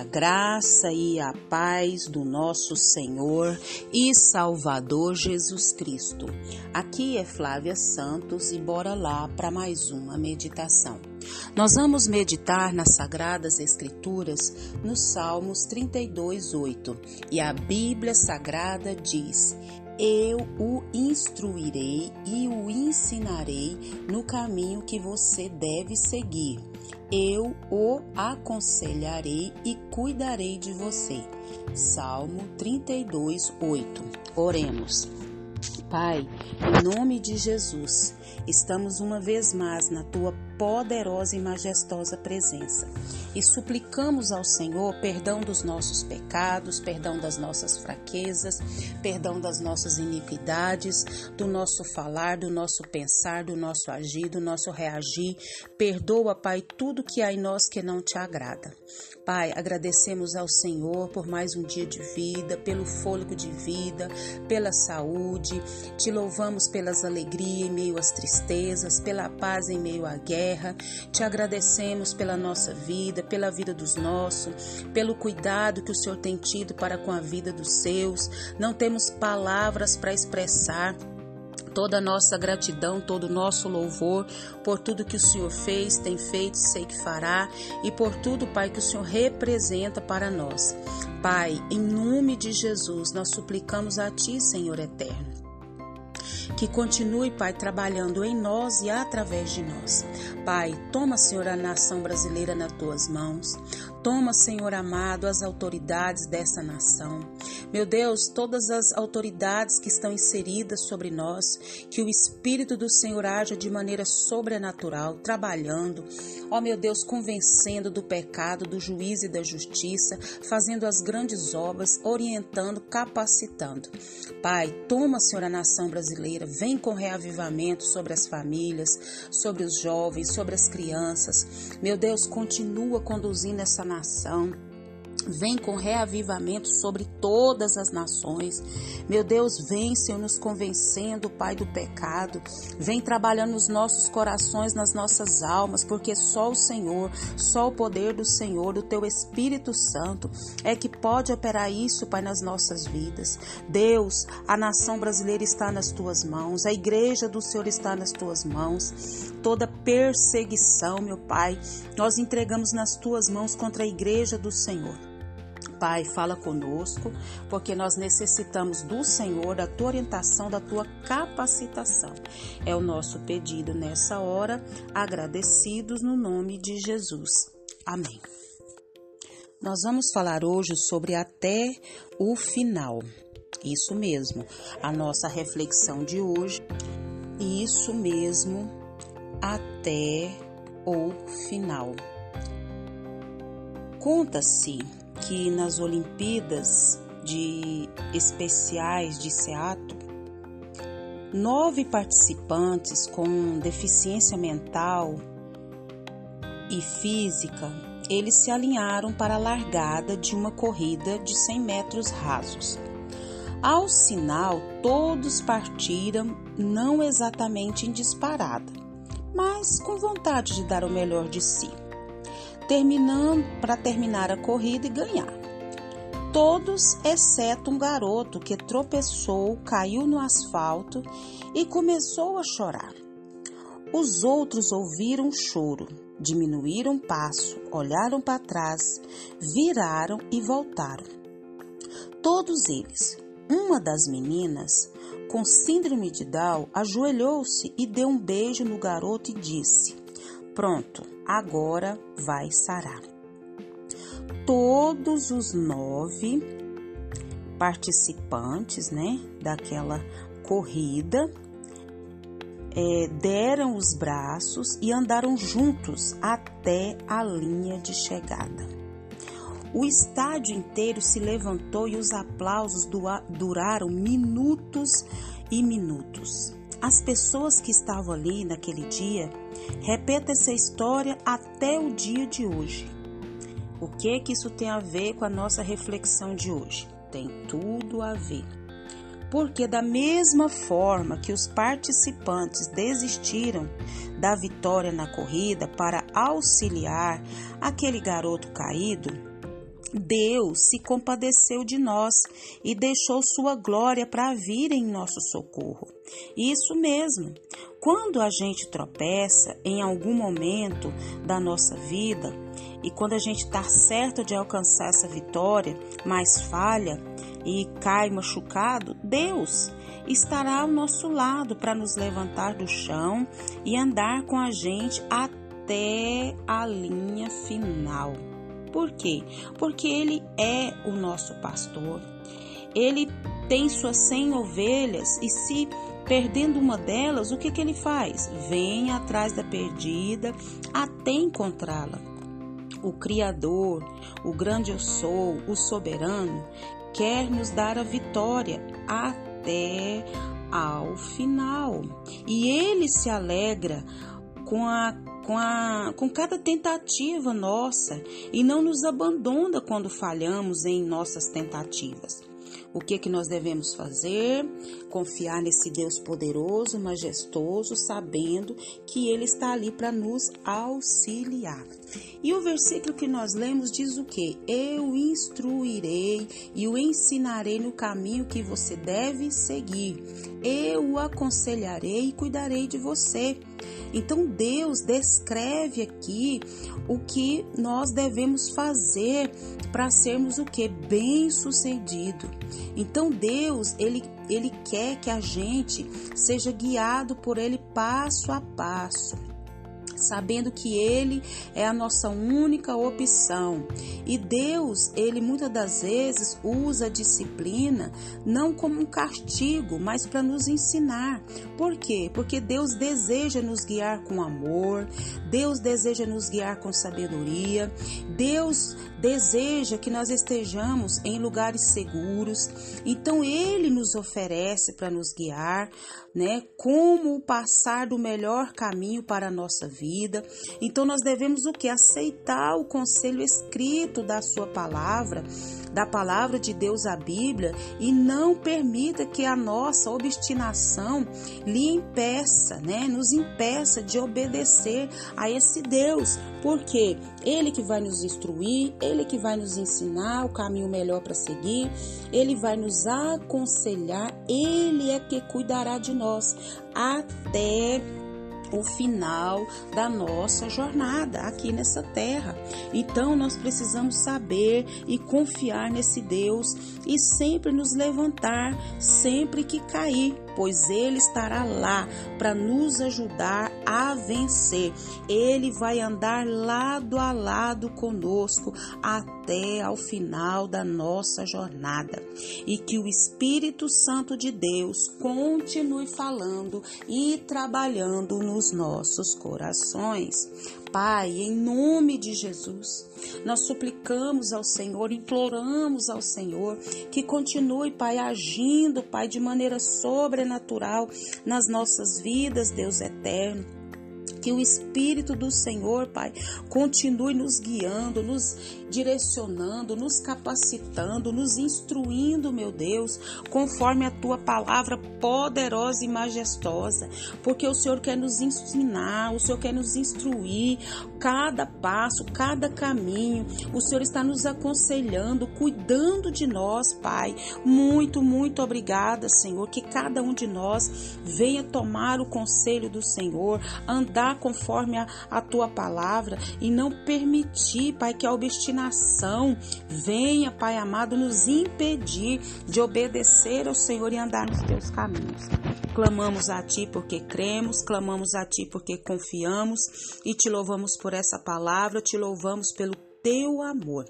A graça e a paz do nosso Senhor e Salvador Jesus Cristo. Aqui é Flávia Santos e bora lá para mais uma meditação. Nós vamos meditar nas Sagradas Escrituras no Salmos 32, 8. E a Bíblia Sagrada diz: eu o instruirei e o ensinarei no caminho que você deve seguir. Eu o aconselharei e cuidarei de você. Salmo 32, 8. Oremos. Pai, em nome de Jesus, estamos uma vez mais na tua poderosa e majestosa presença. E suplicamos ao Senhor perdão dos nossos pecados, perdão das nossas fraquezas, perdão das nossas iniquidades, do nosso falar, do nosso pensar, do nosso agir, do nosso reagir. Perdoa, Pai, tudo que há em nós que não te agrada. Pai, agradecemos ao Senhor por mais um dia de vida, pelo fôlego de vida, pela saúde. Te louvamos pelas alegrias em meio às tristezas, pela paz em meio à guerra terra. Te agradecemos pela nossa vida, pela vida dos nossos, pelo cuidado que o Senhor tem tido para com a vida dos seus. Não temos palavras para expressar toda a nossa gratidão, todo o nosso louvor por tudo que o Senhor fez, tem feito, sei que fará e por tudo, Pai, que o Senhor representa para nós. Pai, em nome de Jesus, nós suplicamos a Ti, Senhor eterno que continue, Pai, trabalhando em nós e através de nós. Pai, toma, Senhor, a nação brasileira nas tuas mãos. Toma, Senhor amado, as autoridades dessa nação. Meu Deus, todas as autoridades que estão inseridas sobre nós, que o Espírito do Senhor haja de maneira sobrenatural, trabalhando, ó meu Deus, convencendo do pecado, do juízo e da justiça, fazendo as grandes obras, orientando, capacitando. Pai, toma, Senhor, a nação brasileira, vem com reavivamento sobre as famílias, sobre os jovens, sobre as crianças. Meu Deus, continua conduzindo essa nação. Vem com reavivamento sobre todas as nações. Meu Deus, vem, Senhor, nos convencendo, Pai, do pecado. Vem trabalhando nos nossos corações, nas nossas almas, porque só o Senhor, só o poder do Senhor, o Teu Espírito Santo, é que pode operar isso, Pai, nas nossas vidas. Deus, a nação brasileira está nas Tuas mãos, a igreja do Senhor está nas Tuas mãos. Toda perseguição, meu Pai, nós entregamos nas Tuas mãos contra a igreja do Senhor. Pai, fala conosco, porque nós necessitamos do Senhor, da tua orientação, da tua capacitação. É o nosso pedido nessa hora, agradecidos no nome de Jesus. Amém. Nós vamos falar hoje sobre até o final. Isso mesmo, a nossa reflexão de hoje. Isso mesmo, até o final. Conta-se que nas Olimpíadas de especiais de Seattle, nove participantes com deficiência mental e física, eles se alinharam para a largada de uma corrida de 100 metros rasos. Ao sinal, todos partiram não exatamente em disparada, mas com vontade de dar o melhor de si terminando para terminar a corrida e ganhar. Todos, exceto um garoto que tropeçou, caiu no asfalto e começou a chorar. Os outros ouviram o choro, diminuíram o passo, olharam para trás, viraram e voltaram. Todos eles. Uma das meninas, com síndrome de Down, ajoelhou-se e deu um beijo no garoto e disse: Pronto, agora vai sarar. Todos os nove participantes, né, daquela corrida, é, deram os braços e andaram juntos até a linha de chegada. O estádio inteiro se levantou e os aplausos duraram minutos e minutos. As pessoas que estavam ali naquele dia repetem essa história até o dia de hoje. O que que isso tem a ver com a nossa reflexão de hoje? Tem tudo a ver. Porque da mesma forma que os participantes desistiram da vitória na corrida para auxiliar aquele garoto caído, Deus se compadeceu de nós e deixou sua glória para vir em nosso socorro. Isso mesmo. Quando a gente tropeça em algum momento da nossa vida e quando a gente está certo de alcançar essa vitória, mas falha e cai machucado, Deus estará ao nosso lado para nos levantar do chão e andar com a gente até a linha final. Por quê? Porque Ele é o nosso pastor. Ele tem suas cem ovelhas e se perdendo uma delas, o que, que ele faz? Vem atrás da perdida até encontrá-la. O Criador, o grande eu sou, o soberano, quer nos dar a vitória até ao final. E ele se alegra com a com, a, com cada tentativa nossa e não nos abandona quando falhamos em nossas tentativas. O que que nós devemos fazer? Confiar nesse Deus poderoso, majestoso, sabendo que ele está ali para nos auxiliar. E o versículo que nós lemos diz o que? Eu instruirei e o ensinarei no caminho que você deve seguir. Eu o aconselharei e cuidarei de você. Então Deus descreve aqui o que nós devemos fazer para sermos o que bem-sucedido. Então Deus, ele ele quer que a gente seja guiado por ele passo a passo sabendo que Ele é a nossa única opção. E Deus, Ele muitas das vezes usa a disciplina não como um castigo, mas para nos ensinar. Por quê? Porque Deus deseja nos guiar com amor, Deus deseja nos guiar com sabedoria, Deus deseja que nós estejamos em lugares seguros. Então Ele nos oferece para nos guiar, né? Como passar do melhor caminho para a nossa vida. Então nós devemos o que? Aceitar o conselho escrito da sua palavra, da palavra de Deus, a Bíblia, e não permita que a nossa obstinação lhe impeça, né? Nos impeça de obedecer a esse Deus, porque ele que vai nos instruir, ele que vai nos ensinar o caminho melhor para seguir, ele vai nos aconselhar, ele é que cuidará de nós até o final da nossa jornada aqui nessa terra. Então nós precisamos saber e confiar nesse Deus e sempre nos levantar sempre que cair, pois ele estará lá para nos ajudar a vencer. Ele vai andar lado a lado conosco até ao final da nossa jornada. E que o Espírito Santo de Deus continue falando e trabalhando nos nossos corações. Pai, em nome de Jesus, nós suplicamos ao Senhor, imploramos ao Senhor que continue, Pai, agindo, Pai, de maneira sobrenatural nas nossas vidas, Deus eterno. Que o Espírito do Senhor, Pai, continue nos guiando, nos direcionando, nos capacitando, nos instruindo, meu Deus, conforme a tua palavra poderosa e majestosa, porque o Senhor quer nos ensinar, o Senhor quer nos instruir cada passo, cada caminho. O Senhor está nos aconselhando, cuidando de nós, Pai. Muito, muito obrigada, Senhor, que cada um de nós venha tomar o conselho do Senhor, andar conforme a, a tua palavra e não permitir, Pai, que a obstinação venha, Pai amado, nos impedir de obedecer ao Senhor e andar nos teus caminhos. Clamamos a Ti porque cremos, clamamos a Ti porque confiamos e te louvamos por essa palavra, te louvamos pelo Teu amor.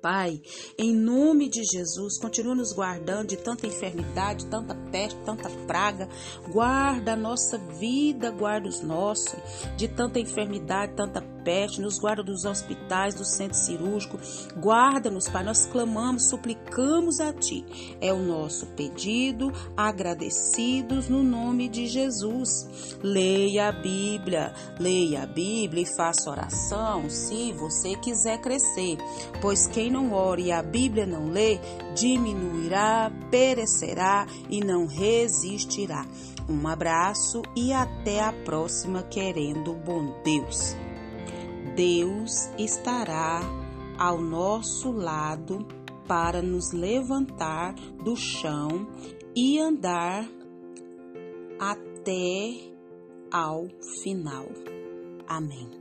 Pai, em nome de Jesus, continua nos guardando de tanta enfermidade, tanta peste, tanta praga. Guarda a nossa vida, guarda os nossos, de tanta enfermidade, tanta nos guarda dos hospitais, do centro cirúrgico. Guarda-nos, Pai. Nós clamamos, suplicamos a Ti. É o nosso pedido, agradecidos no nome de Jesus. Leia a Bíblia, leia a Bíblia e faça oração se você quiser crescer, pois quem não ore e a Bíblia não lê, diminuirá, perecerá e não resistirá. Um abraço e até a próxima, querendo bom Deus. Deus estará ao nosso lado para nos levantar do chão e andar até ao final. Amém.